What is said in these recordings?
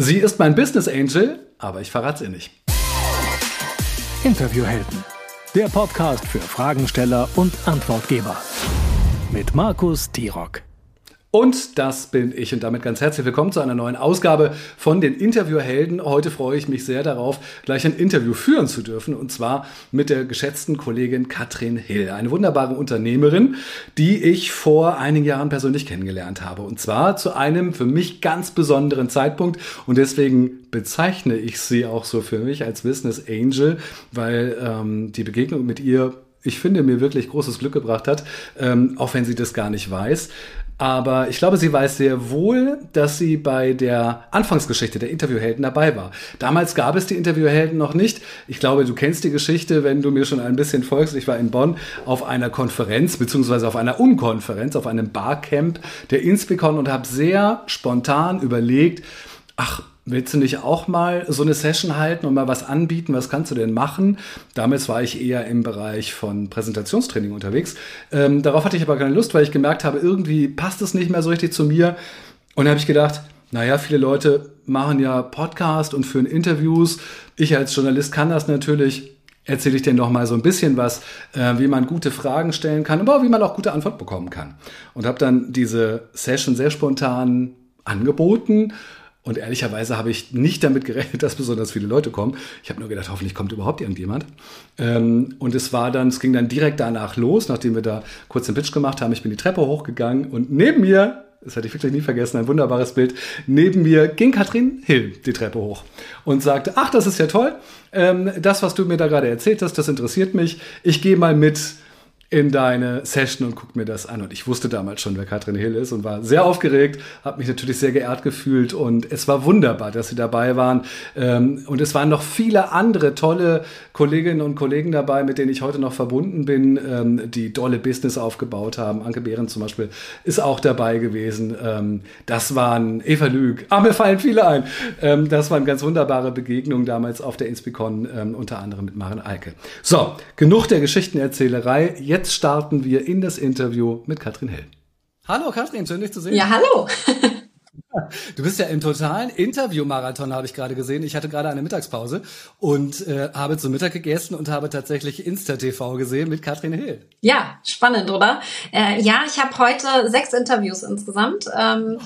Sie ist mein Business Angel, aber ich verrate ihr nicht. Interviewhelden. Der Podcast für Fragensteller und Antwortgeber. Mit Markus Tirock. Und das bin ich und damit ganz herzlich willkommen zu einer neuen Ausgabe von den Interviewhelden. Heute freue ich mich sehr darauf, gleich ein Interview führen zu dürfen und zwar mit der geschätzten Kollegin Katrin Hill, eine wunderbare Unternehmerin, die ich vor einigen Jahren persönlich kennengelernt habe und zwar zu einem für mich ganz besonderen Zeitpunkt und deswegen bezeichne ich sie auch so für mich als Business Angel, weil ähm, die Begegnung mit ihr ich finde, mir wirklich großes Glück gebracht hat, ähm, auch wenn sie das gar nicht weiß. Aber ich glaube, sie weiß sehr wohl, dass sie bei der Anfangsgeschichte der Interviewhelden dabei war. Damals gab es die Interviewhelden noch nicht. Ich glaube, du kennst die Geschichte, wenn du mir schon ein bisschen folgst. Ich war in Bonn auf einer Konferenz, beziehungsweise auf einer Unkonferenz, auf einem Barcamp der Inspicon und habe sehr spontan überlegt, ach, Willst du nicht auch mal so eine Session halten und mal was anbieten? Was kannst du denn machen? Damals war ich eher im Bereich von Präsentationstraining unterwegs. Ähm, darauf hatte ich aber keine Lust, weil ich gemerkt habe, irgendwie passt es nicht mehr so richtig zu mir. Und da habe ich gedacht, naja, viele Leute machen ja Podcast und führen Interviews. Ich als Journalist kann das natürlich. Erzähle ich dir noch mal so ein bisschen was, äh, wie man gute Fragen stellen kann, aber wie man auch gute Antwort bekommen kann. Und habe dann diese Session sehr spontan angeboten und ehrlicherweise habe ich nicht damit gerechnet, dass besonders viele Leute kommen. Ich habe nur gedacht, hoffentlich kommt überhaupt irgendjemand. Ähm, und es war dann, es ging dann direkt danach los, nachdem wir da kurz den Pitch gemacht haben. Ich bin die Treppe hochgegangen und neben mir, das hatte ich wirklich nie vergessen, ein wunderbares Bild, neben mir ging Katrin Hill die Treppe hoch und sagte, ach, das ist ja toll. Ähm, das, was du mir da gerade erzählt hast, das interessiert mich. Ich gehe mal mit in deine Session und guck mir das an. Und ich wusste damals schon, wer Katrin Hill ist und war sehr aufgeregt, habe mich natürlich sehr geehrt gefühlt und es war wunderbar, dass sie dabei waren. Ähm, und es waren noch viele andere tolle Kolleginnen und Kollegen dabei, mit denen ich heute noch verbunden bin, ähm, die tolle Business aufgebaut haben. Anke Behren zum Beispiel ist auch dabei gewesen. Ähm, das waren Eva Lüg, ah, mir fallen viele ein. Das waren ganz wunderbare Begegnungen damals auf der Inspicon, unter anderem mit Maren Eike. So, genug der Geschichtenerzählerei. Jetzt jetzt starten wir in das Interview mit Katrin Hell. Hallo Katrin, schön dich zu sehen. Ja, hallo. Du bist ja im totalen Interview-Marathon, habe ich gerade gesehen. Ich hatte gerade eine Mittagspause und äh, habe zu Mittag gegessen und habe tatsächlich Insta-TV gesehen mit Katrin Hill. Ja, spannend, oder? Äh, ja, ich habe heute sechs Interviews insgesamt. Ähm,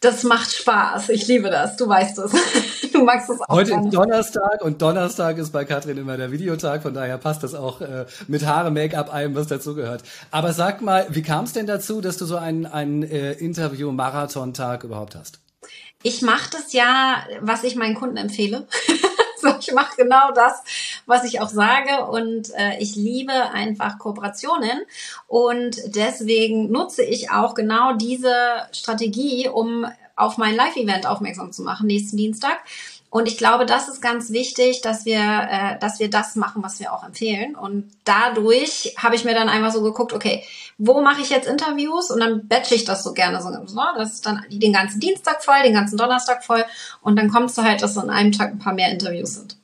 das macht Spaß. Ich liebe das. Du weißt es. Du magst es auch. Heute ist Donnerstag und Donnerstag ist bei Katrin immer der Videotag. Von daher passt das auch äh, mit Haare, Make-up, allem, was dazugehört. Aber sag mal, wie kam es denn dazu, dass du so einen, einen äh, Interview-Marathon-Tag überhaupt hast? Ich mache das ja, was ich meinen Kunden empfehle. so, ich mache genau das, was ich auch sage und äh, ich liebe einfach Kooperationen und deswegen nutze ich auch genau diese Strategie, um auf mein Live-Event aufmerksam zu machen nächsten Dienstag. Und ich glaube, das ist ganz wichtig, dass wir, äh, dass wir das machen, was wir auch empfehlen. Und dadurch habe ich mir dann einfach so geguckt, okay, wo mache ich jetzt Interviews? Und dann batche ich das so gerne so. Das ist dann den ganzen Dienstag voll, den ganzen Donnerstag voll. Und dann kommt es halt, dass an einem Tag ein paar mehr Interviews sind.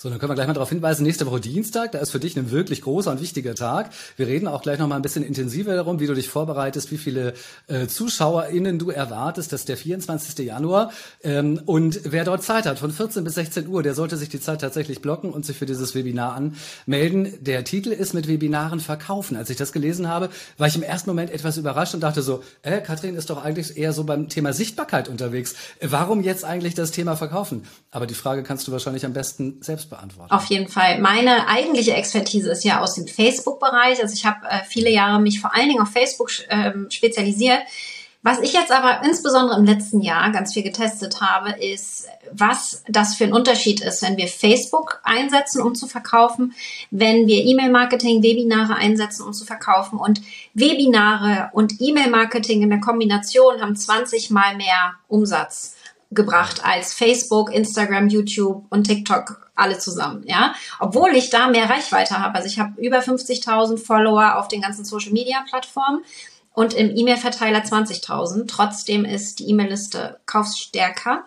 So, dann können wir gleich mal darauf hinweisen, nächste Woche Dienstag, da ist für dich ein wirklich großer und wichtiger Tag. Wir reden auch gleich noch mal ein bisschen intensiver darum, wie du dich vorbereitest, wie viele äh, ZuschauerInnen du erwartest. Das ist der 24. Januar. Ähm, und wer dort Zeit hat, von 14 bis 16 Uhr, der sollte sich die Zeit tatsächlich blocken und sich für dieses Webinar anmelden. Der Titel ist mit Webinaren verkaufen. Als ich das gelesen habe, war ich im ersten Moment etwas überrascht und dachte so, äh, Katrin ist doch eigentlich eher so beim Thema Sichtbarkeit unterwegs. Warum jetzt eigentlich das Thema verkaufen? Aber die Frage kannst du wahrscheinlich am besten selbst beantworten. Auf jeden Fall. Meine eigentliche Expertise ist ja aus dem Facebook-Bereich. Also ich habe äh, viele Jahre mich vor allen Dingen auf Facebook ähm, spezialisiert. Was ich jetzt aber insbesondere im letzten Jahr ganz viel getestet habe, ist, was das für ein Unterschied ist, wenn wir Facebook einsetzen, um zu verkaufen, wenn wir E-Mail-Marketing, Webinare einsetzen, um zu verkaufen. Und Webinare und E-Mail-Marketing in der Kombination haben 20 mal mehr Umsatz gebracht als Facebook, Instagram, YouTube und TikTok alle zusammen, ja. Obwohl ich da mehr Reichweite habe. Also ich habe über 50.000 Follower auf den ganzen Social Media Plattformen und im E-Mail-Verteiler 20.000. Trotzdem ist die E-Mail-Liste kaufstärker.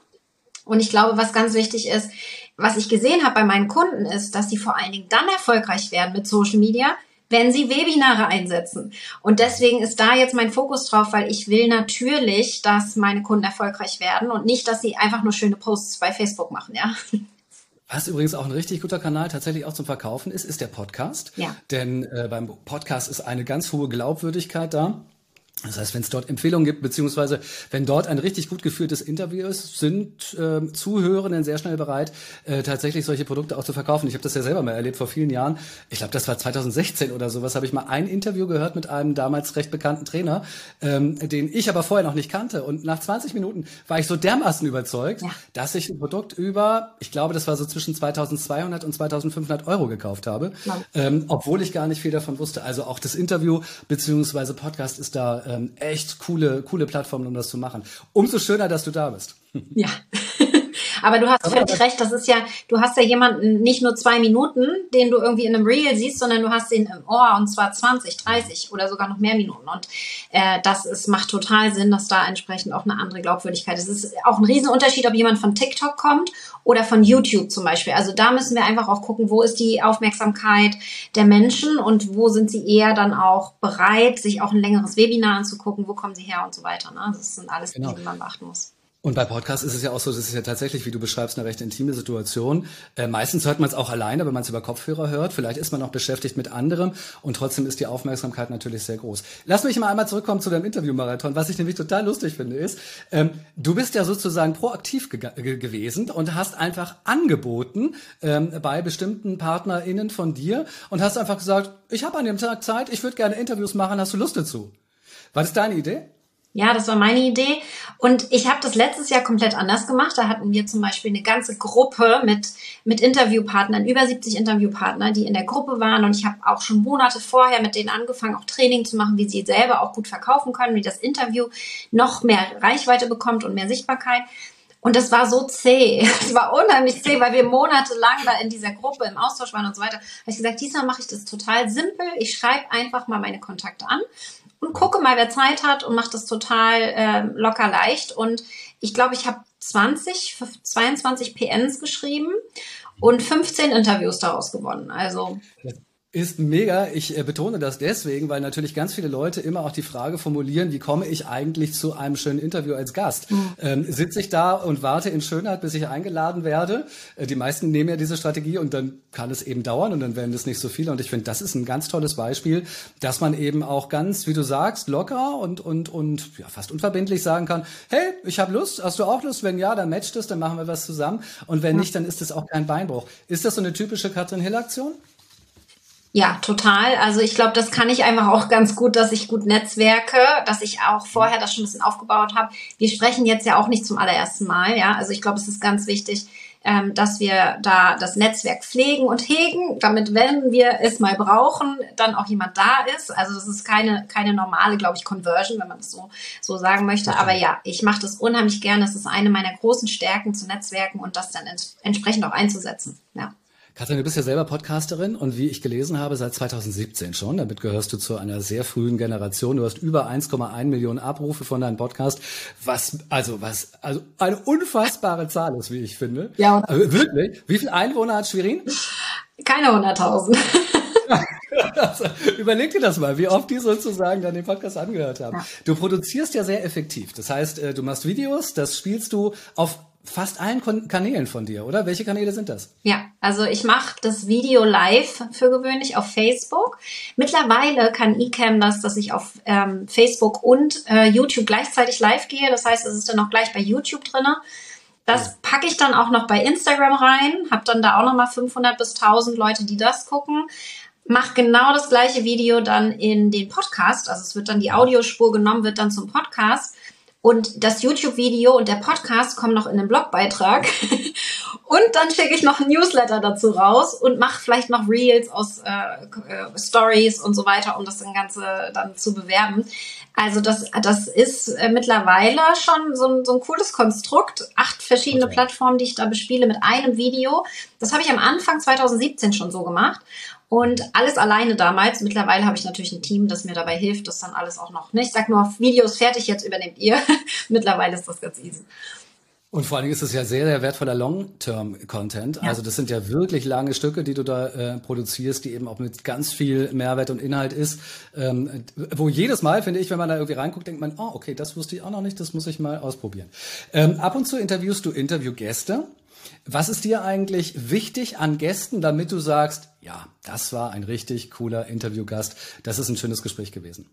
Und ich glaube, was ganz wichtig ist, was ich gesehen habe bei meinen Kunden ist, dass sie vor allen Dingen dann erfolgreich werden mit Social Media, wenn sie Webinare einsetzen. Und deswegen ist da jetzt mein Fokus drauf, weil ich will natürlich, dass meine Kunden erfolgreich werden und nicht, dass sie einfach nur schöne Posts bei Facebook machen, ja. Was übrigens auch ein richtig guter Kanal tatsächlich auch zum Verkaufen ist, ist der Podcast. Ja. Denn äh, beim Podcast ist eine ganz hohe Glaubwürdigkeit da. Das heißt, wenn es dort Empfehlungen gibt, beziehungsweise wenn dort ein richtig gut geführtes Interview ist, sind äh, Zuhörenden sehr schnell bereit, äh, tatsächlich solche Produkte auch zu verkaufen. Ich habe das ja selber mal erlebt vor vielen Jahren. Ich glaube, das war 2016 oder sowas, habe ich mal ein Interview gehört mit einem damals recht bekannten Trainer, ähm, den ich aber vorher noch nicht kannte. Und nach 20 Minuten war ich so dermaßen überzeugt, ja. dass ich ein Produkt über, ich glaube, das war so zwischen 2200 und 2500 Euro gekauft habe, ja. ähm, obwohl ich gar nicht viel davon wusste. Also auch das Interview beziehungsweise Podcast ist da ähm, echt coole, coole Plattformen, um das zu machen. Umso schöner, dass du da bist. Ja. Aber du hast völlig recht, das ist ja, du hast ja jemanden nicht nur zwei Minuten, den du irgendwie in einem Reel siehst, sondern du hast den im Ohr und zwar 20, 30 oder sogar noch mehr Minuten. Und äh, das ist, macht total Sinn, dass da entsprechend auch eine andere Glaubwürdigkeit ist. Es ist auch ein Riesenunterschied, ob jemand von TikTok kommt oder von YouTube zum Beispiel. Also da müssen wir einfach auch gucken, wo ist die Aufmerksamkeit der Menschen und wo sind sie eher dann auch bereit, sich auch ein längeres Webinar anzugucken, wo kommen sie her und so weiter. Ne? Das sind alles genau. Dinge, die man beachten muss. Und bei Podcasts ist es ja auch so, das ist ja tatsächlich, wie du beschreibst, eine recht intime Situation. Äh, meistens hört man es auch alleine, wenn man es über Kopfhörer hört. Vielleicht ist man auch beschäftigt mit anderem und trotzdem ist die Aufmerksamkeit natürlich sehr groß. Lass mich mal einmal zurückkommen zu deinem Interview-Marathon. Was ich nämlich total lustig finde, ist, ähm, du bist ja sozusagen proaktiv ge ge gewesen und hast einfach angeboten ähm, bei bestimmten PartnerInnen von dir und hast einfach gesagt, ich habe an dem Tag Zeit, ich würde gerne Interviews machen, hast du Lust dazu? War das deine Idee? Ja, das war meine Idee. Und ich habe das letztes Jahr komplett anders gemacht. Da hatten wir zum Beispiel eine ganze Gruppe mit, mit Interviewpartnern, über 70 Interviewpartner, die in der Gruppe waren. Und ich habe auch schon Monate vorher mit denen angefangen, auch Training zu machen, wie sie selber auch gut verkaufen können, wie das Interview noch mehr Reichweite bekommt und mehr Sichtbarkeit. Und das war so zäh. Es war unheimlich zäh, weil wir monatelang da in dieser Gruppe im Austausch waren und so weiter. Da habe ich gesagt, diesmal mache ich das total simpel. Ich schreibe einfach mal meine Kontakte an und gucke mal, wer Zeit hat und mache das total äh, locker leicht. Und ich glaube, ich habe 20, 22 PNs geschrieben und 15 Interviews daraus gewonnen. Also ist mega. Ich äh, betone das deswegen, weil natürlich ganz viele Leute immer auch die Frage formulieren, wie komme ich eigentlich zu einem schönen Interview als Gast? Mhm. Ähm, Sitze ich da und warte in Schönheit, bis ich eingeladen werde? Äh, die meisten nehmen ja diese Strategie und dann kann es eben dauern und dann werden es nicht so viele. Und ich finde, das ist ein ganz tolles Beispiel, dass man eben auch ganz, wie du sagst, locker und, und, und ja, fast unverbindlich sagen kann, hey, ich habe Lust, hast du auch Lust? Wenn ja, dann matcht es, dann machen wir was zusammen. Und wenn mhm. nicht, dann ist es auch kein Beinbruch. Ist das so eine typische Katrin Hill-Aktion? Ja, total. Also ich glaube, das kann ich einfach auch ganz gut, dass ich gut netzwerke, dass ich auch vorher das schon ein bisschen aufgebaut habe. Wir sprechen jetzt ja auch nicht zum allerersten Mal, ja. Also ich glaube, es ist ganz wichtig, ähm, dass wir da das Netzwerk pflegen und hegen, damit, wenn wir es mal brauchen, dann auch jemand da ist. Also das ist keine, keine normale, glaube ich, Conversion, wenn man das so, so sagen möchte. Aber ja, ich mache das unheimlich gerne. Das ist eine meiner großen Stärken zu Netzwerken und das dann ents entsprechend auch einzusetzen. Ja. Katrin, du bist ja selber Podcasterin und wie ich gelesen habe, seit 2017 schon. Damit gehörst du zu einer sehr frühen Generation. Du hast über 1,1 Millionen Abrufe von deinem Podcast, was also was also eine unfassbare Zahl ist, wie ich finde. Ja. Also, wirklich? Wie viele Einwohner hat Schwerin? Keine 100.000. also, überleg dir das mal, wie oft die sozusagen dann den Podcast angehört haben. Ja. Du produzierst ja sehr effektiv. Das heißt, äh, du machst Videos, das spielst du auf fast allen Kanälen von dir, oder? Welche Kanäle sind das? Ja, also ich mache das Video live für gewöhnlich auf Facebook. Mittlerweile kann eCam das, dass ich auf ähm, Facebook und äh, YouTube gleichzeitig live gehe. Das heißt, es ist dann auch gleich bei YouTube drinne. Das packe ich dann auch noch bei Instagram rein, habe dann da auch noch mal 500 bis 1000 Leute, die das gucken. Mach genau das gleiche Video dann in den Podcast, also es wird dann die Audiospur genommen, wird dann zum Podcast und das YouTube-Video und der Podcast kommen noch in den Blogbeitrag. und dann schicke ich noch ein Newsletter dazu raus und mache vielleicht noch Reels aus äh, äh, Stories und so weiter, um das Ganze dann zu bewerben. Also das, das ist äh, mittlerweile schon so ein, so ein cooles Konstrukt. Acht verschiedene okay. Plattformen, die ich da bespiele mit einem Video. Das habe ich am Anfang 2017 schon so gemacht. Und alles alleine damals. Mittlerweile habe ich natürlich ein Team, das mir dabei hilft, das dann alles auch noch. Ne? Ich sag nur, Videos fertig, jetzt übernehmt ihr. Mittlerweile ist das ganz easy. Und vor allen Dingen ist es ja sehr, sehr wertvoller Long-Term-Content. Ja. Also das sind ja wirklich lange Stücke, die du da äh, produzierst, die eben auch mit ganz viel Mehrwert und Inhalt ist. Ähm, wo jedes Mal, finde ich, wenn man da irgendwie reinguckt, denkt man, oh, okay, das wusste ich auch noch nicht, das muss ich mal ausprobieren. Ähm, ab und zu interviewst du Interviewgäste. Was ist dir eigentlich wichtig an Gästen, damit du sagst, ja, das war ein richtig cooler Interviewgast, das ist ein schönes Gespräch gewesen?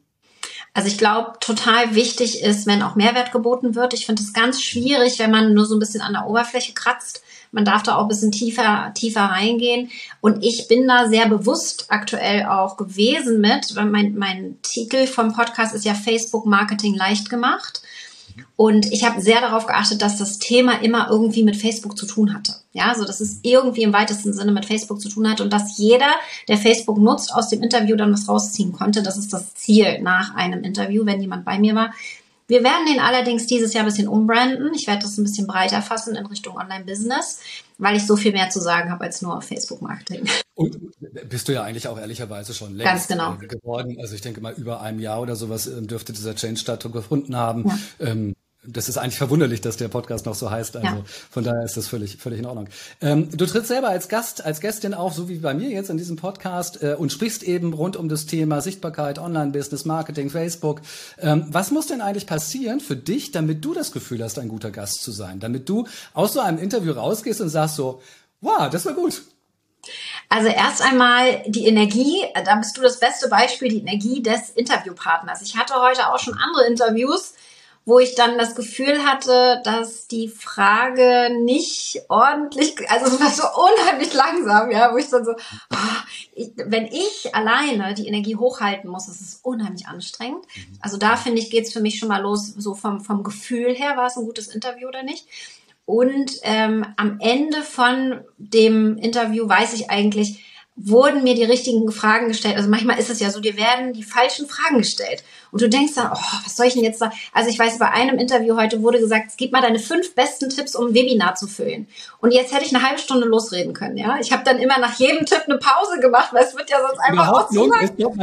Also ich glaube, total wichtig ist, wenn auch Mehrwert geboten wird. Ich finde es ganz schwierig, wenn man nur so ein bisschen an der Oberfläche kratzt. Man darf da auch ein bisschen tiefer, tiefer reingehen. Und ich bin da sehr bewusst aktuell auch gewesen mit, weil mein, mein Titel vom Podcast ist ja Facebook Marketing leicht gemacht. Und ich habe sehr darauf geachtet, dass das Thema immer irgendwie mit Facebook zu tun hatte. Ja, so dass es irgendwie im weitesten Sinne mit Facebook zu tun hat und dass jeder, der Facebook nutzt, aus dem Interview dann was rausziehen konnte. Das ist das Ziel nach einem Interview, wenn jemand bei mir war. Wir werden den allerdings dieses Jahr ein bisschen umbranden. Ich werde das ein bisschen breiter fassen in Richtung Online-Business, weil ich so viel mehr zu sagen habe als nur Facebook-Marketing. Und bist du ja eigentlich auch ehrlicherweise schon längst genau. geworden. Also ich denke mal, über einem Jahr oder sowas ähm, dürfte dieser Change stattgefunden haben. Ja. Ähm, das ist eigentlich verwunderlich, dass der Podcast noch so heißt. Also ja. von daher ist das völlig, völlig in Ordnung. Ähm, du trittst selber als Gast, als Gästin auf, so wie bei mir jetzt in diesem Podcast äh, und sprichst eben rund um das Thema Sichtbarkeit, Online-Business, Marketing, Facebook. Ähm, was muss denn eigentlich passieren für dich, damit du das Gefühl hast, ein guter Gast zu sein? Damit du aus so einem Interview rausgehst und sagst so, wow, das war gut. Also erst einmal die Energie, da bist du das beste Beispiel, die Energie des Interviewpartners. Ich hatte heute auch schon andere Interviews, wo ich dann das Gefühl hatte, dass die Frage nicht ordentlich, also es war so unheimlich langsam, ja, wo ich dann so, oh, ich, wenn ich alleine die Energie hochhalten muss, ist es unheimlich anstrengend. Mhm. Also da finde ich, geht's für mich schon mal los, so vom, vom Gefühl her, war es ein gutes Interview oder nicht. Und ähm, am Ende von dem Interview weiß ich eigentlich, wurden mir die richtigen Fragen gestellt. Also manchmal ist es ja so, dir werden die falschen Fragen gestellt. Und du denkst dann, oh, was soll ich denn jetzt da? Also ich weiß, bei einem Interview heute wurde gesagt, gib mal deine fünf besten Tipps, um ein Webinar zu füllen. Und jetzt hätte ich eine halbe Stunde losreden können, ja. Ich habe dann immer nach jedem Tipp eine Pause gemacht, weil es wird ja sonst einfach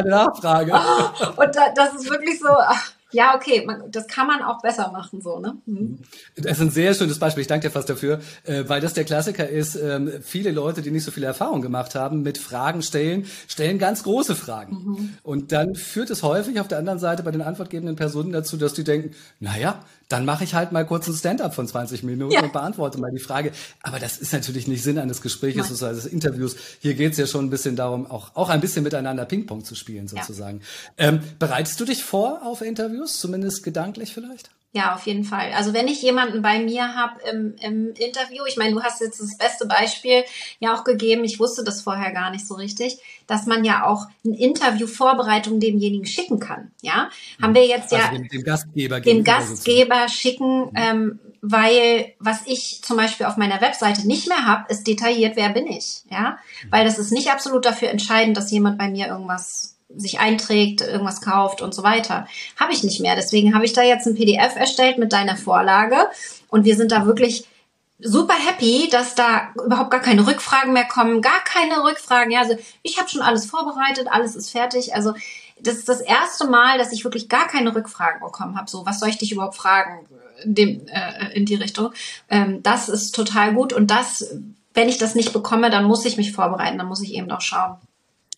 Nachfrage. Oh, und da, das ist wirklich so, ach, ja, okay, man, das kann man auch besser machen, so, ne? Mhm. Das ist ein sehr schönes Beispiel. Ich danke dir fast dafür, äh, weil das der Klassiker ist. Ähm, viele Leute, die nicht so viel Erfahrung gemacht haben mit Fragen stellen, stellen ganz große Fragen. Mhm. Und dann führt es häufig auf der anderen Seite bei den antwortgebenden Personen dazu, dass die denken, naja, dann mache ich halt mal kurz ein Stand-up von 20 Minuten ja. und beantworte mal die Frage. Aber das ist natürlich nicht Sinn eines Gesprächs oder eines Interviews. Hier geht es ja schon ein bisschen darum, auch, auch ein bisschen miteinander Ping-Pong zu spielen, sozusagen. Ja. Ähm, bereitest du dich vor auf Interviews, zumindest gedanklich vielleicht? Ja, auf jeden Fall. Also wenn ich jemanden bei mir habe im, im Interview, ich meine, du hast jetzt das beste Beispiel ja auch gegeben, ich wusste das vorher gar nicht so richtig, dass man ja auch eine Interviewvorbereitung demjenigen schicken kann. Ja, haben wir jetzt also ja dem, dem Gastgeber, dem Gastgeber schicken, ähm, weil was ich zum Beispiel auf meiner Webseite nicht mehr habe, ist detailliert, wer bin ich. Ja, weil das ist nicht absolut dafür entscheidend, dass jemand bei mir irgendwas sich einträgt, irgendwas kauft und so weiter. Habe ich nicht mehr. Deswegen habe ich da jetzt ein PDF erstellt mit deiner Vorlage und wir sind da wirklich super happy, dass da überhaupt gar keine Rückfragen mehr kommen, gar keine Rückfragen. Ja, also ich habe schon alles vorbereitet, alles ist fertig. Also das ist das erste Mal, dass ich wirklich gar keine Rückfragen bekommen habe. So, was soll ich dich überhaupt fragen in, dem, äh, in die Richtung? Ähm, das ist total gut und das, wenn ich das nicht bekomme, dann muss ich mich vorbereiten, dann muss ich eben auch schauen,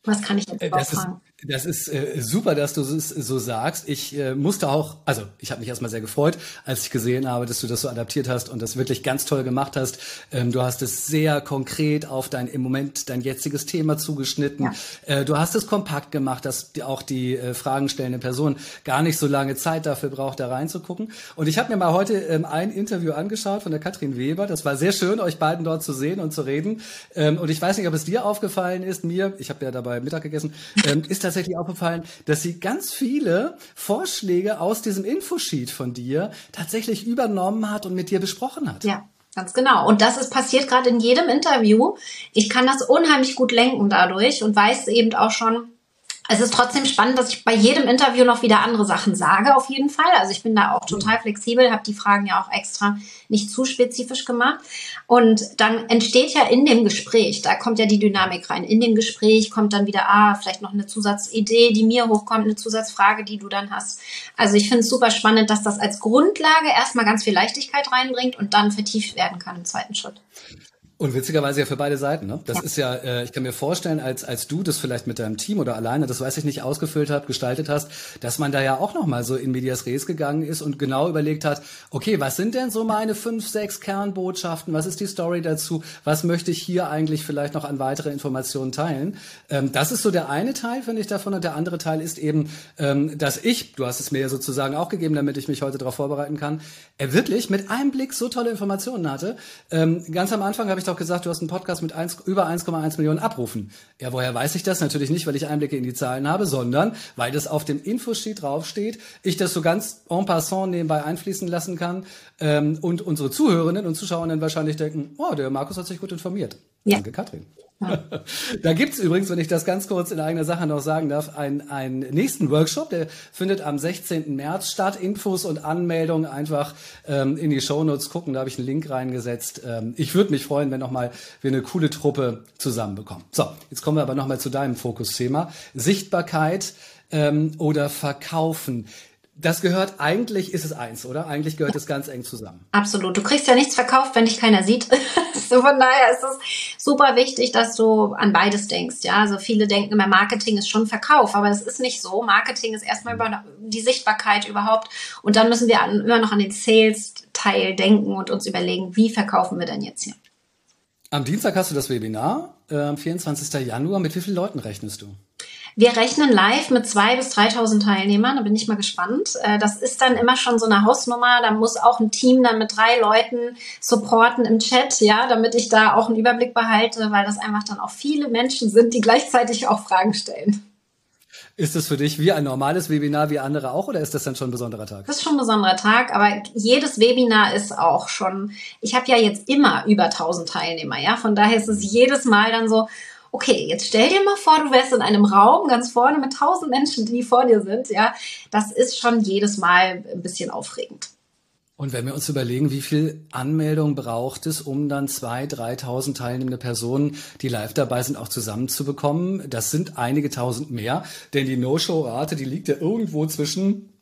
was kann ich jetzt äh, überhaupt fragen. Das ist äh, super, dass du es so sagst. Ich äh, musste auch, also ich habe mich erstmal sehr gefreut, als ich gesehen habe, dass du das so adaptiert hast und das wirklich ganz toll gemacht hast. Ähm, du hast es sehr konkret auf dein im Moment dein jetziges Thema zugeschnitten. Ja. Äh, du hast es kompakt gemacht, dass auch die äh, Fragen stellende Person gar nicht so lange Zeit dafür braucht, da reinzugucken. Und ich habe mir mal heute ähm, ein Interview angeschaut von der Katrin Weber. Das war sehr schön, euch beiden dort zu sehen und zu reden. Ähm, und ich weiß nicht, ob es dir aufgefallen ist, mir, ich habe ja dabei Mittag gegessen, ähm, ist tatsächlich aufgefallen, dass sie ganz viele Vorschläge aus diesem Infosheet von dir tatsächlich übernommen hat und mit dir besprochen hat. Ja. Ganz genau. Und das ist passiert gerade in jedem Interview. Ich kann das unheimlich gut lenken dadurch und weiß eben auch schon, Es ist trotzdem spannend, dass ich bei jedem Interview noch wieder andere Sachen sage, auf jeden Fall. Also ich bin da auch total flexibel, habe die Fragen ja auch extra nicht zu spezifisch gemacht. Und dann entsteht ja in dem Gespräch, da kommt ja die Dynamik rein. In dem Gespräch kommt dann wieder, ah, vielleicht noch eine Zusatzidee, die mir hochkommt, eine Zusatzfrage, die du dann hast. Also ich finde es super spannend, dass das als Grundlage erstmal ganz viel Leichtigkeit reinbringt und dann vertieft werden kann im zweiten Schritt. Und witzigerweise ja für beide Seiten. Ne? Das ist ja, äh, ich kann mir vorstellen, als als du das vielleicht mit deinem Team oder alleine, das weiß ich nicht, ausgefüllt hast, gestaltet hast, dass man da ja auch noch mal so in medias res gegangen ist und genau überlegt hat, okay, was sind denn so meine fünf, sechs Kernbotschaften? Was ist die Story dazu? Was möchte ich hier eigentlich vielleicht noch an weitere Informationen teilen? Ähm, das ist so der eine Teil, finde ich davon, und der andere Teil ist eben, ähm, dass ich, du hast es mir ja sozusagen auch gegeben, damit ich mich heute darauf vorbereiten kann, er wirklich mit einem Blick so tolle Informationen hatte. Ähm, ganz am Anfang habe ich doch gesagt, du hast einen Podcast mit 1, über 1,1 Millionen Abrufen. Ja, woher weiß ich das? Natürlich nicht, weil ich Einblicke in die Zahlen habe, sondern weil das auf dem Infosheet draufsteht, ich das so ganz en passant nebenbei einfließen lassen kann ähm, und unsere Zuhörerinnen und Zuschauer dann wahrscheinlich denken, oh, der Markus hat sich gut informiert. Ja. Danke, Katrin. da gibt's übrigens, wenn ich das ganz kurz in eigener Sache noch sagen darf, einen, einen nächsten Workshop, der findet am 16. März statt. Infos und Anmeldungen einfach ähm, in die Shownotes gucken, da habe ich einen Link reingesetzt. Ähm, ich würde mich freuen, wenn nochmal wir eine coole Truppe zusammenbekommen. So, jetzt kommen wir aber nochmal zu deinem Fokusthema. Sichtbarkeit ähm, oder Verkaufen. Das gehört, eigentlich ist es eins, oder? Eigentlich gehört es ganz eng zusammen. Absolut. Du kriegst ja nichts verkauft, wenn dich keiner sieht. so von daher ist es super wichtig, dass du an beides denkst. Ja, also viele denken immer, Marketing ist schon Verkauf, aber es ist nicht so. Marketing ist erstmal über die Sichtbarkeit überhaupt. Und dann müssen wir an, immer noch an den Sales-Teil denken und uns überlegen, wie verkaufen wir denn jetzt hier? Am Dienstag hast du das Webinar, äh, 24. Januar. Mit wie vielen Leuten rechnest du? Wir rechnen live mit zwei bis 3.000 Teilnehmern. Da bin ich mal gespannt. Äh, das ist dann immer schon so eine Hausnummer. Da muss auch ein Team dann mit drei Leuten supporten im Chat, ja, damit ich da auch einen Überblick behalte, weil das einfach dann auch viele Menschen sind, die gleichzeitig auch Fragen stellen. Ist das für dich wie ein normales Webinar wie andere auch oder ist das dann schon ein besonderer Tag? Das ist schon ein besonderer Tag, aber jedes Webinar ist auch schon, ich habe ja jetzt immer über 1000 Teilnehmer, ja, von daher ist es jedes Mal dann so, okay, jetzt stell dir mal vor, du wärst in einem Raum ganz vorne mit tausend Menschen, die vor dir sind, ja. Das ist schon jedes Mal ein bisschen aufregend. Und wenn wir uns überlegen, wie viel Anmeldung braucht es, um dann zwei, 3.000 teilnehmende Personen, die live dabei sind, auch zusammenzubekommen, das sind einige tausend mehr, denn die No-Show-Rate, die liegt ja irgendwo zwischen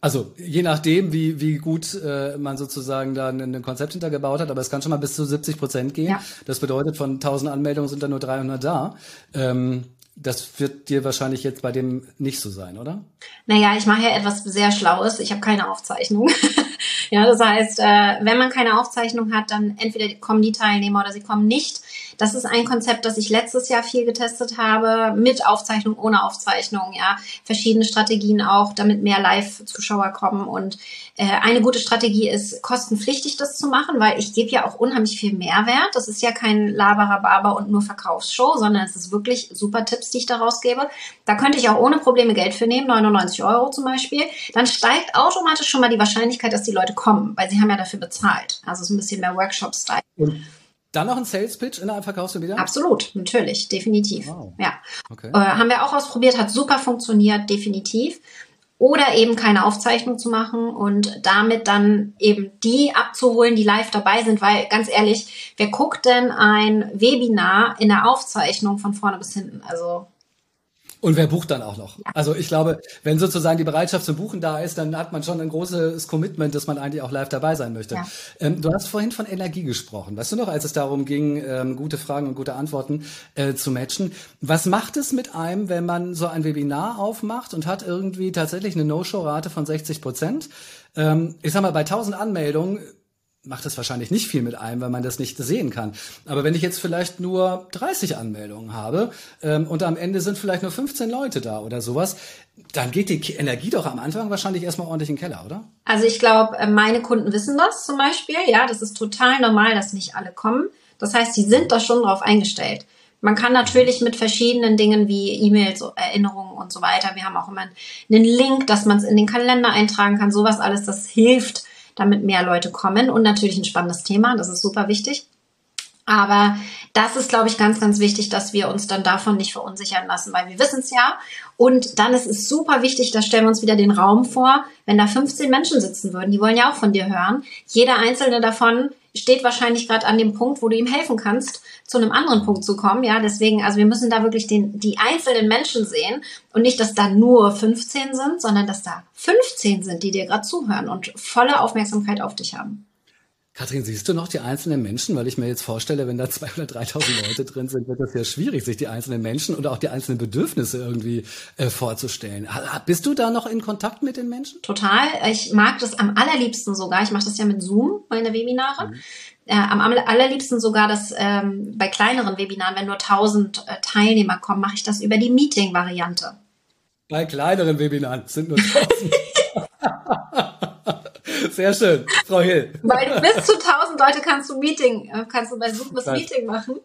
also je nachdem, wie, wie gut äh, man sozusagen da ein Konzept hintergebaut hat, aber es kann schon mal bis zu 70 Prozent gehen. Ja. Das bedeutet, von 1000 Anmeldungen sind da nur 300 da. Ähm, das wird dir wahrscheinlich jetzt bei dem nicht so sein, oder? Naja, ich mache ja etwas sehr Schlaues. Ich habe keine Aufzeichnung. ja, das heißt, äh, wenn man keine Aufzeichnung hat, dann entweder kommen die Teilnehmer oder sie kommen nicht. Das ist ein Konzept, das ich letztes Jahr viel getestet habe, mit Aufzeichnung, ohne Aufzeichnung, ja. Verschiedene Strategien auch, damit mehr Live-Zuschauer kommen. Und äh, eine gute Strategie ist, kostenpflichtig das zu machen, weil ich gebe ja auch unheimlich viel Mehrwert. Das ist ja kein Laberababer und nur Verkaufsshow, sondern es ist wirklich super Tipps, die ich daraus gebe. Da könnte ich auch ohne Probleme Geld für nehmen, 99 Euro zum Beispiel. Dann steigt automatisch schon mal die Wahrscheinlichkeit, dass die Leute kommen, weil sie haben ja dafür bezahlt. Also es ist ein bisschen mehr Workshop-Style. Dann noch ein Sales Pitch in einem Verkaufswebinar? Absolut, natürlich, definitiv. Wow. Ja. Okay. Äh, haben wir auch ausprobiert, hat super funktioniert, definitiv. Oder eben keine Aufzeichnung zu machen und damit dann eben die abzuholen, die live dabei sind, weil ganz ehrlich, wer guckt denn ein Webinar in der Aufzeichnung von vorne bis hinten? Also und wer bucht dann auch noch? Also ich glaube, wenn sozusagen die Bereitschaft zum Buchen da ist, dann hat man schon ein großes Commitment, dass man eigentlich auch live dabei sein möchte. Ja. Ähm, du hast vorhin von Energie gesprochen. Weißt du noch, als es darum ging, ähm, gute Fragen und gute Antworten äh, zu matchen. Was macht es mit einem, wenn man so ein Webinar aufmacht und hat irgendwie tatsächlich eine No-Show-Rate von 60 Prozent? Ähm, ich sag mal, bei 1000 Anmeldungen macht es wahrscheinlich nicht viel mit einem, weil man das nicht sehen kann. Aber wenn ich jetzt vielleicht nur 30 Anmeldungen habe ähm, und am Ende sind vielleicht nur 15 Leute da oder sowas, dann geht die Energie doch am Anfang wahrscheinlich erstmal ordentlich in den Keller, oder? Also ich glaube, äh, meine Kunden wissen das zum Beispiel. Ja, das ist total normal, dass nicht alle kommen. Das heißt, sie sind da schon drauf eingestellt. Man kann natürlich mit verschiedenen Dingen wie E-Mails, Erinnerungen und so weiter. Wir haben auch immer einen Link, dass man es in den Kalender eintragen kann. Sowas alles, das hilft damit mehr Leute kommen und natürlich ein spannendes Thema, das ist super wichtig. Aber das ist, glaube ich, ganz, ganz wichtig, dass wir uns dann davon nicht verunsichern lassen, weil wir wissen es ja. Und dann ist es super wichtig, da stellen wir uns wieder den Raum vor, wenn da 15 Menschen sitzen würden, die wollen ja auch von dir hören. Jeder einzelne davon steht wahrscheinlich gerade an dem Punkt, wo du ihm helfen kannst, zu einem anderen Punkt zu kommen. Ja, deswegen, also wir müssen da wirklich den, die einzelnen Menschen sehen und nicht, dass da nur 15 sind, sondern dass da 15 sind, die dir gerade zuhören und volle Aufmerksamkeit auf dich haben. Kathrin, siehst du noch die einzelnen Menschen? Weil ich mir jetzt vorstelle, wenn da 2.000 oder 3.000 Leute drin sind, wird das ja schwierig, sich die einzelnen Menschen und auch die einzelnen Bedürfnisse irgendwie äh, vorzustellen. Bist du da noch in Kontakt mit den Menschen? Total. Ich mag das am allerliebsten sogar. Ich mache das ja mit Zoom, meine Webinare. Mhm. Äh, am allerliebsten sogar das ähm, bei kleineren Webinaren, wenn nur 1000 äh, Teilnehmer kommen, mache ich das über die Meeting-Variante. Bei kleineren Webinaren sind nur 1000. Sehr schön, Frau Hill. Weil bis zu 1000 Leute kannst du Meeting, äh, kannst du bei Zoom das Meeting machen.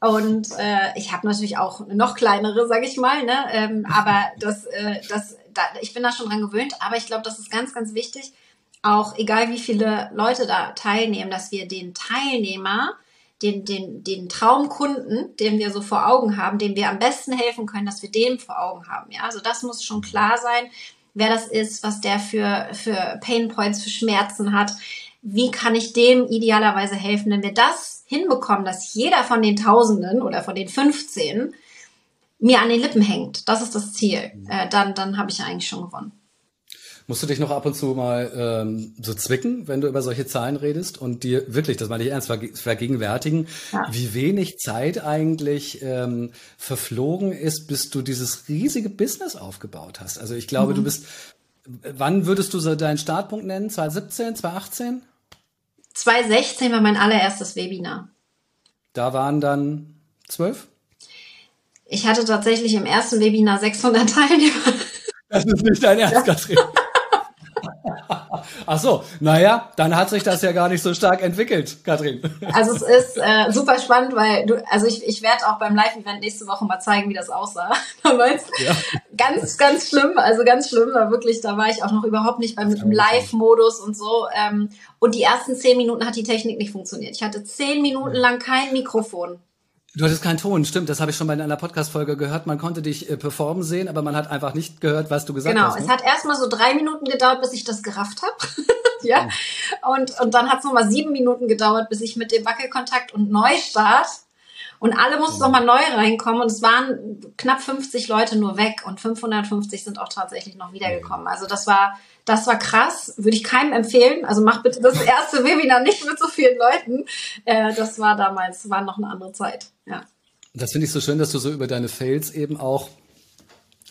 Und äh, ich habe natürlich auch noch kleinere, sage ich mal, ne? Ähm, aber das, äh, das, da, ich bin da schon dran gewöhnt. Aber ich glaube, das ist ganz, ganz wichtig, auch egal wie viele Leute da teilnehmen, dass wir den Teilnehmer, den, den, den Traumkunden, den wir so vor Augen haben, dem wir am besten helfen können, dass wir den vor Augen haben. Ja, also das muss schon klar sein wer das ist, was der für, für Pain Points, für Schmerzen hat. Wie kann ich dem idealerweise helfen? Wenn wir das hinbekommen, dass jeder von den Tausenden oder von den 15 mir an den Lippen hängt, das ist das Ziel, äh, dann, dann habe ich eigentlich schon gewonnen. Musst du dich noch ab und zu mal ähm, so zwicken, wenn du über solche Zahlen redest und dir wirklich, das meine ich ernst, vergegenwärtigen, ja. wie wenig Zeit eigentlich ähm, verflogen ist, bis du dieses riesige Business aufgebaut hast. Also ich glaube, mhm. du bist, wann würdest du so deinen Startpunkt nennen? 2017, 2018? 2016 war mein allererstes Webinar. Da waren dann zwölf? Ich hatte tatsächlich im ersten Webinar 600 Teilnehmer. Das ist nicht dein Ernst, Katrin. Ach so, naja, dann hat sich das ja gar nicht so stark entwickelt, Katrin. Also es ist äh, super spannend, weil du, also ich, ich werde auch beim Live-Event nächste Woche mal zeigen, wie das aussah damals. Ja. Ganz, ganz schlimm, also ganz schlimm, war wirklich, da war ich auch noch überhaupt nicht beim Live-Modus und so. Ähm, und die ersten zehn Minuten hat die Technik nicht funktioniert. Ich hatte zehn Minuten lang kein Mikrofon. Du hattest keinen Ton, stimmt. Das habe ich schon bei einer Podcast-Folge gehört. Man konnte dich äh, performen sehen, aber man hat einfach nicht gehört, was du gesagt genau. hast. Genau, es hat erstmal so drei Minuten gedauert, bis ich das gerafft habe. ja. Und, und dann hat es nochmal sieben Minuten gedauert, bis ich mit dem Wackelkontakt und Neustart und alle mussten nochmal neu reinkommen und es waren knapp 50 Leute nur weg und 550 sind auch tatsächlich noch wiedergekommen. Also das war das war krass, würde ich keinem empfehlen. Also mach bitte das erste Webinar nicht mit so vielen Leuten. Äh, das war damals, war noch eine andere Zeit. Ja. Das finde ich so schön, dass du so über deine Fails eben auch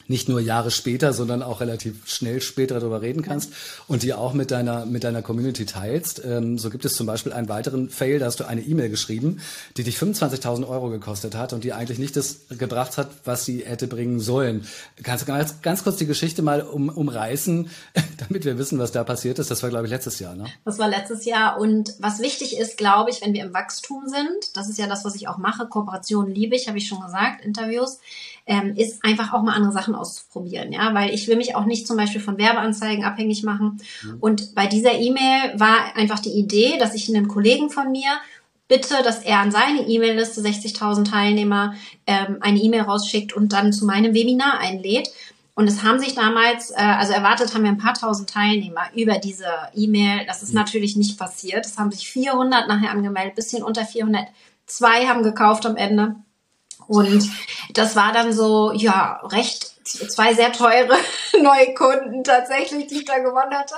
nicht nur Jahre später, sondern auch relativ schnell später darüber reden kannst und die auch mit deiner, mit deiner Community teilst. Ähm, so gibt es zum Beispiel einen weiteren Fail, da hast du eine E-Mail geschrieben, die dich 25.000 Euro gekostet hat und die eigentlich nicht das gebracht hat, was sie hätte bringen sollen. Kannst du ganz, ganz kurz die Geschichte mal um, umreißen, damit wir wissen, was da passiert ist? Das war, glaube ich, letztes Jahr, ne? Das war letztes Jahr und was wichtig ist, glaube ich, wenn wir im Wachstum sind, das ist ja das, was ich auch mache, Kooperation liebe ich, habe ich schon gesagt, Interviews, ähm, ist einfach auch mal andere Sachen auszuprobieren, ja, weil ich will mich auch nicht zum Beispiel von Werbeanzeigen abhängig machen. Mhm. Und bei dieser E-Mail war einfach die Idee, dass ich einen Kollegen von mir bitte, dass er an seine E-Mail-Liste 60.000 Teilnehmer ähm, eine E-Mail rausschickt und dann zu meinem Webinar einlädt. Und es haben sich damals, äh, also erwartet haben wir ein paar tausend Teilnehmer über diese E-Mail. Das ist mhm. natürlich nicht passiert. Es haben sich 400 nachher angemeldet, bisschen unter 400. Zwei haben gekauft am Ende. Und das war dann so, ja, recht, zwei sehr teure neue Kunden tatsächlich, die ich da gewonnen hatte.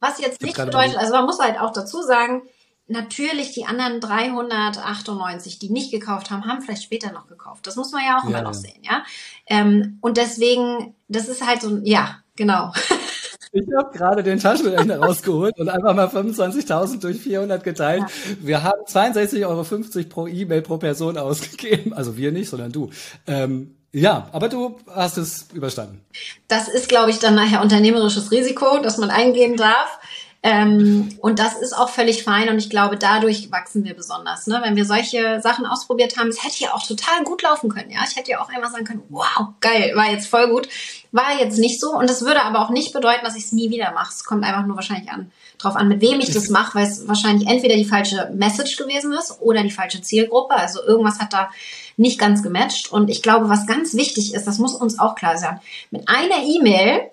Was jetzt nicht bedeutet, also man muss halt auch dazu sagen, natürlich die anderen 398, die nicht gekauft haben, haben vielleicht später noch gekauft. Das muss man ja auch ja, immer noch sehen, ja. Ähm, und deswegen, das ist halt so, ja, genau. Ich habe gerade den Taschenrechner rausgeholt und einfach mal 25.000 durch 400 geteilt. Wir haben 62,50 Euro pro E-Mail pro Person ausgegeben. Also wir nicht, sondern du. Ähm, ja, aber du hast es überstanden. Das ist, glaube ich, dann nachher unternehmerisches Risiko, das man eingehen darf. Ähm, und das ist auch völlig fein und ich glaube, dadurch wachsen wir besonders. Ne? Wenn wir solche Sachen ausprobiert haben, es hätte ja auch total gut laufen können. Ja, ich hätte ja auch einfach sagen können, wow, geil, war jetzt voll gut. War jetzt nicht so und es würde aber auch nicht bedeuten, dass ich es nie wieder mache. Es kommt einfach nur wahrscheinlich an, drauf an, mit wem ich das mache, weil es wahrscheinlich entweder die falsche Message gewesen ist oder die falsche Zielgruppe. Also irgendwas hat da nicht ganz gematcht. Und ich glaube, was ganz wichtig ist, das muss uns auch klar sein. Mit einer E-Mail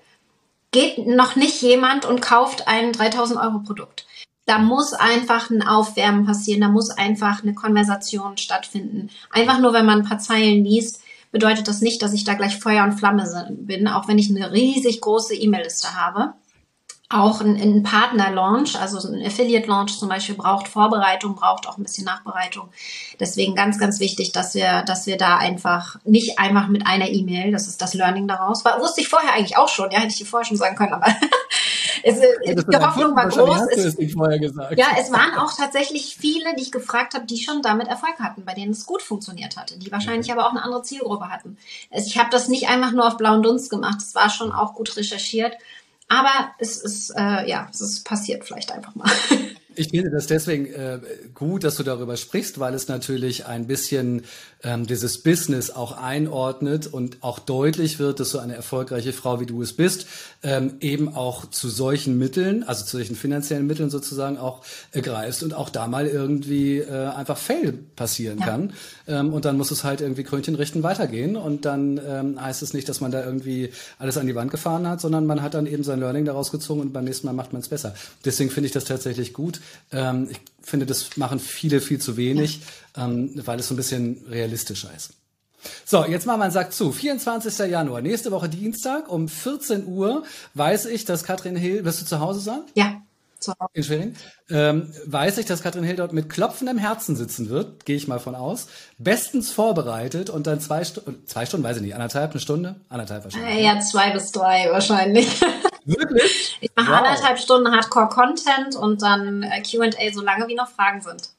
geht noch nicht jemand und kauft ein 3000 Euro Produkt. Da muss einfach ein Aufwärmen passieren, da muss einfach eine Konversation stattfinden. Einfach nur, wenn man ein paar Zeilen liest, bedeutet das nicht, dass ich da gleich Feuer und Flamme bin, auch wenn ich eine riesig große E-Mail-Liste habe auch ein, ein Partner-Launch, also ein Affiliate-Launch zum Beispiel, braucht Vorbereitung, braucht auch ein bisschen Nachbereitung. Deswegen ganz, ganz wichtig, dass wir, dass wir da einfach nicht einfach mit einer E-Mail, das ist das Learning daraus, war, wusste ich vorher eigentlich auch schon, ja, hätte ich dir vorher schon sagen können, aber es, die Hoffnung war groß. Es, ja, es waren auch tatsächlich viele, die ich gefragt habe, die schon damit Erfolg hatten, bei denen es gut funktioniert hatte, die wahrscheinlich aber auch eine andere Zielgruppe hatten. Ich habe das nicht einfach nur auf blauen Dunst gemacht, es war schon auch gut recherchiert aber es ist, äh, ja, es ist passiert vielleicht einfach mal. Ich finde das deswegen äh, gut, dass du darüber sprichst, weil es natürlich ein bisschen ähm, dieses Business auch einordnet und auch deutlich wird, dass so eine erfolgreiche Frau, wie du es bist, ähm, eben auch zu solchen Mitteln, also zu solchen finanziellen Mitteln sozusagen auch ergreifst und auch da mal irgendwie äh, einfach Fail passieren ja. kann. Ähm, und dann muss es halt irgendwie Krönchen richten weitergehen und dann ähm, heißt es nicht, dass man da irgendwie alles an die Wand gefahren hat, sondern man hat dann eben sein Learning daraus gezogen und beim nächsten Mal macht man es besser. Deswegen finde ich das tatsächlich gut ähm, ich finde, das machen viele viel zu wenig, ähm, weil es so ein bisschen realistischer ist. So, jetzt machen wir einen Sack zu. 24. Januar, nächste Woche Dienstag um 14 Uhr weiß ich, dass Katrin Hill, wirst du zu Hause sein? Ja. In Schwerin. Ähm, weiß ich, dass Katrin Hill dort mit klopfendem Herzen sitzen wird, gehe ich mal von aus. Bestens vorbereitet und dann zwei Stunden, zwei Stunden, weiß ich nicht, anderthalb, eine Stunde? Anderthalb wahrscheinlich. Ja, zwei bis drei wahrscheinlich. Wirklich? Ich mache wow. anderthalb Stunden Hardcore-Content und dann äh, QA, so lange wie noch Fragen sind.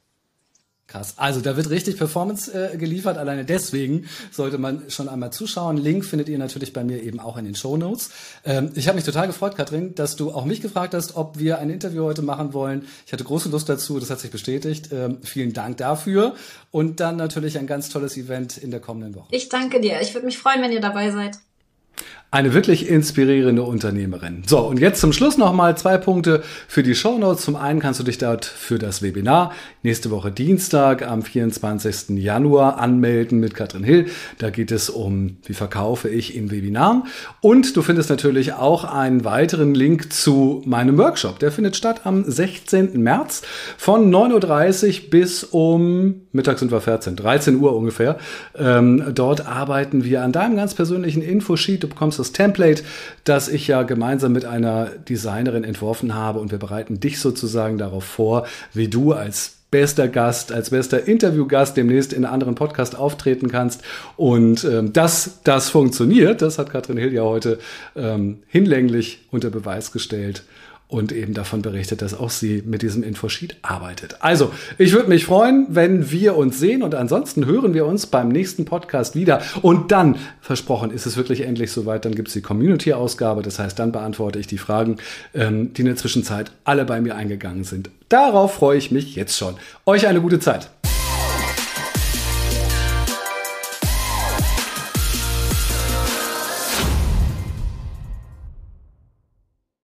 Krass. Also da wird richtig Performance äh, geliefert. Alleine deswegen sollte man schon einmal zuschauen. Link findet ihr natürlich bei mir eben auch in den Show Notes. Ähm, ich habe mich total gefreut, Katrin, dass du auch mich gefragt hast, ob wir ein Interview heute machen wollen. Ich hatte große Lust dazu. Das hat sich bestätigt. Ähm, vielen Dank dafür. Und dann natürlich ein ganz tolles Event in der kommenden Woche. Ich danke dir. Ich würde mich freuen, wenn ihr dabei seid. Eine wirklich inspirierende Unternehmerin. So, und jetzt zum Schluss nochmal zwei Punkte für die Show Notes. Zum einen kannst du dich dort für das Webinar nächste Woche Dienstag am 24. Januar anmelden mit Katrin Hill. Da geht es um, wie verkaufe ich in Webinaren. Und du findest natürlich auch einen weiteren Link zu meinem Workshop. Der findet statt am 16. März von 9.30 Uhr bis um, Mittag sind wir 14, 13 Uhr ungefähr. Ähm, dort arbeiten wir an deinem ganz persönlichen Infosheet. Du bekommst das Template, das ich ja gemeinsam mit einer Designerin entworfen habe und wir bereiten dich sozusagen darauf vor, wie du als bester Gast, als bester Interviewgast demnächst in einem anderen Podcast auftreten kannst. Und ähm, dass das funktioniert, das hat Katrin Hill ja heute ähm, hinlänglich unter Beweis gestellt und eben davon berichtet, dass auch sie mit diesem Infosheet arbeitet. Also, ich würde mich freuen, wenn wir uns sehen und ansonsten hören wir uns beim nächsten Podcast wieder. Und dann, versprochen, ist es wirklich endlich soweit, dann gibt es die Community-Ausgabe. Das heißt, dann beantworte ich die Fragen, ähm, die in der Zwischenzeit alle bei mir eingegangen sind. Darauf freue ich mich jetzt schon. Euch eine gute Zeit.